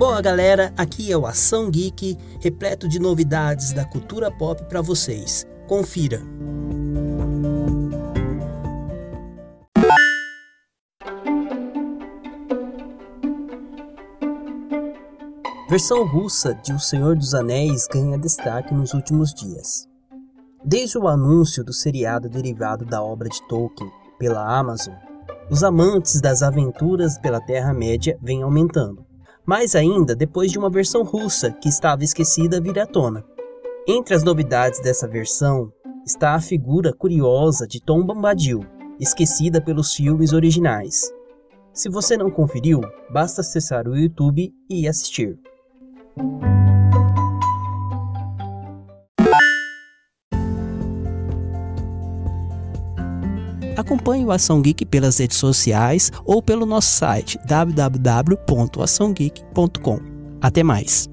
Boa galera, aqui é o Ação Geek, repleto de novidades da cultura pop para vocês. Confira. Versão russa de O Senhor dos Anéis ganha destaque nos últimos dias. Desde o anúncio do seriado derivado da obra de Tolkien pela Amazon, os amantes das aventuras pela Terra-média vêm aumentando. Mais ainda depois de uma versão russa que estava esquecida vir à tona. Entre as novidades dessa versão está a figura curiosa de Tom Bombadil, esquecida pelos filmes originais. Se você não conferiu, basta acessar o YouTube e assistir. Acompanhe o Ação Geek pelas redes sociais ou pelo nosso site www.açãogeek.com. Até mais!